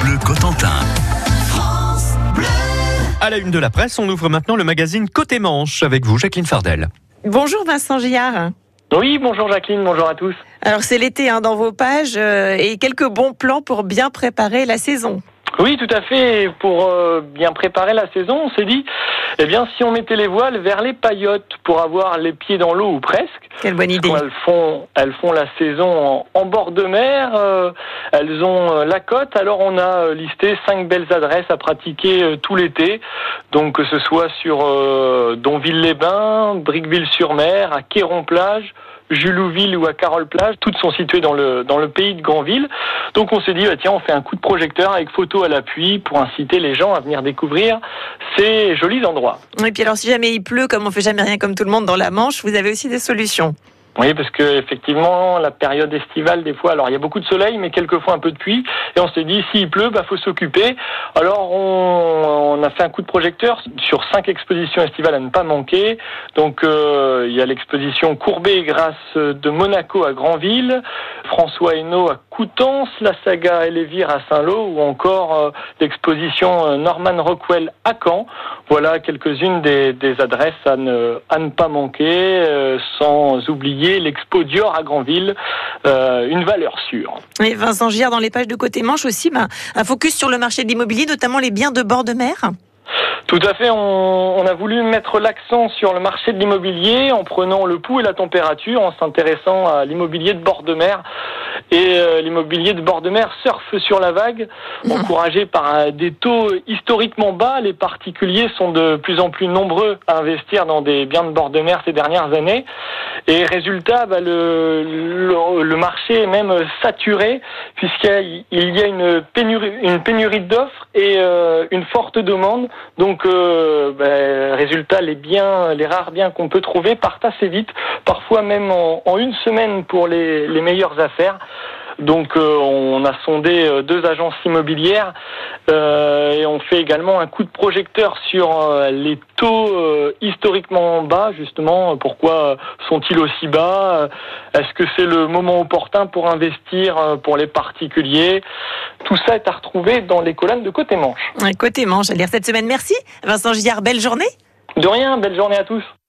Bleu Cotentin. France Bleu. À la une de la presse, on ouvre maintenant le magazine Côté Manche avec vous, Jacqueline Fardel. Bonjour Vincent Gillard. Oui, bonjour Jacqueline, bonjour à tous. Alors c'est l'été hein, dans vos pages euh, et quelques bons plans pour bien préparer la saison. Oui, tout à fait. Pour euh, bien préparer la saison, on s'est dit, eh bien, si on mettait les voiles vers les paillotes pour avoir les pieds dans l'eau ou presque. Quelle bonne idée. Elles font, elles font la saison en, bord de mer. euh, elles ont euh, la côte. Alors, on a listé cinq belles adresses à pratiquer tout l'été. Donc, que ce soit sur euh, Donville-les-Bains, Briqueville-sur-Mer, à Quéron-Plage. Julouville ou à Carole-Plage, toutes sont situées dans le, dans le pays de Granville. Donc on s'est dit, bah, tiens, on fait un coup de projecteur avec photo à l'appui pour inciter les gens à venir découvrir ces jolis endroits. Et puis alors si jamais il pleut, comme on fait jamais rien comme tout le monde dans la Manche, vous avez aussi des solutions. Oui, parce que effectivement, la période estivale, des fois, alors il y a beaucoup de soleil, mais quelquefois un peu de pluie. Et on s'est dit, s'il pleut, bah faut s'occuper. Alors on, on, a fait un coup de projecteur sur cinq expositions estivales à ne pas manquer. Donc euh, il y a l'exposition Courbet et Grasse de Monaco à Granville, François Hainaut à Coutances, la saga Elévire à Saint-Lô, ou encore euh, l'exposition Norman Rockwell à Caen. Voilà quelques-unes des, des, adresses à ne, à ne pas manquer, euh, sans oublier l'expo Dior à Granville, euh, une valeur sûre. Et Vincent Gillard, dans les pages de côté Manche aussi, ben, un focus sur le marché de l'immobilier, notamment les biens de bord de mer. Tout à fait, on, on a voulu mettre l'accent sur le marché de l'immobilier en prenant le pouls et la température, en s'intéressant à l'immobilier de bord de mer. Et euh, l'immobilier de bord de mer surfe sur la vague, encouragé par euh, des taux historiquement bas. Les particuliers sont de plus en plus nombreux à investir dans des biens de bord de mer ces dernières années. Et résultat, bah, le, marché est même saturé puisqu'il y a une pénurie, une pénurie d'offres et euh, une forte demande. Donc, euh, bah, résultat, les biens, les rares biens qu'on peut trouver partent assez vite, parfois même en, une semaine pour les meilleures affaires. Donc euh, on a sondé euh, deux agences immobilières euh, et on fait également un coup de projecteur sur les taux historiquement bas justement. Pourquoi sont-ils aussi bas? Est-ce que c'est le moment opportun pour investir pour les particuliers? Tout ça est à retrouver dans les colonnes de Côté Manche. Côté Manche, à lire cette semaine. Merci Vincent Gillard, belle journée. De rien, belle journée à tous.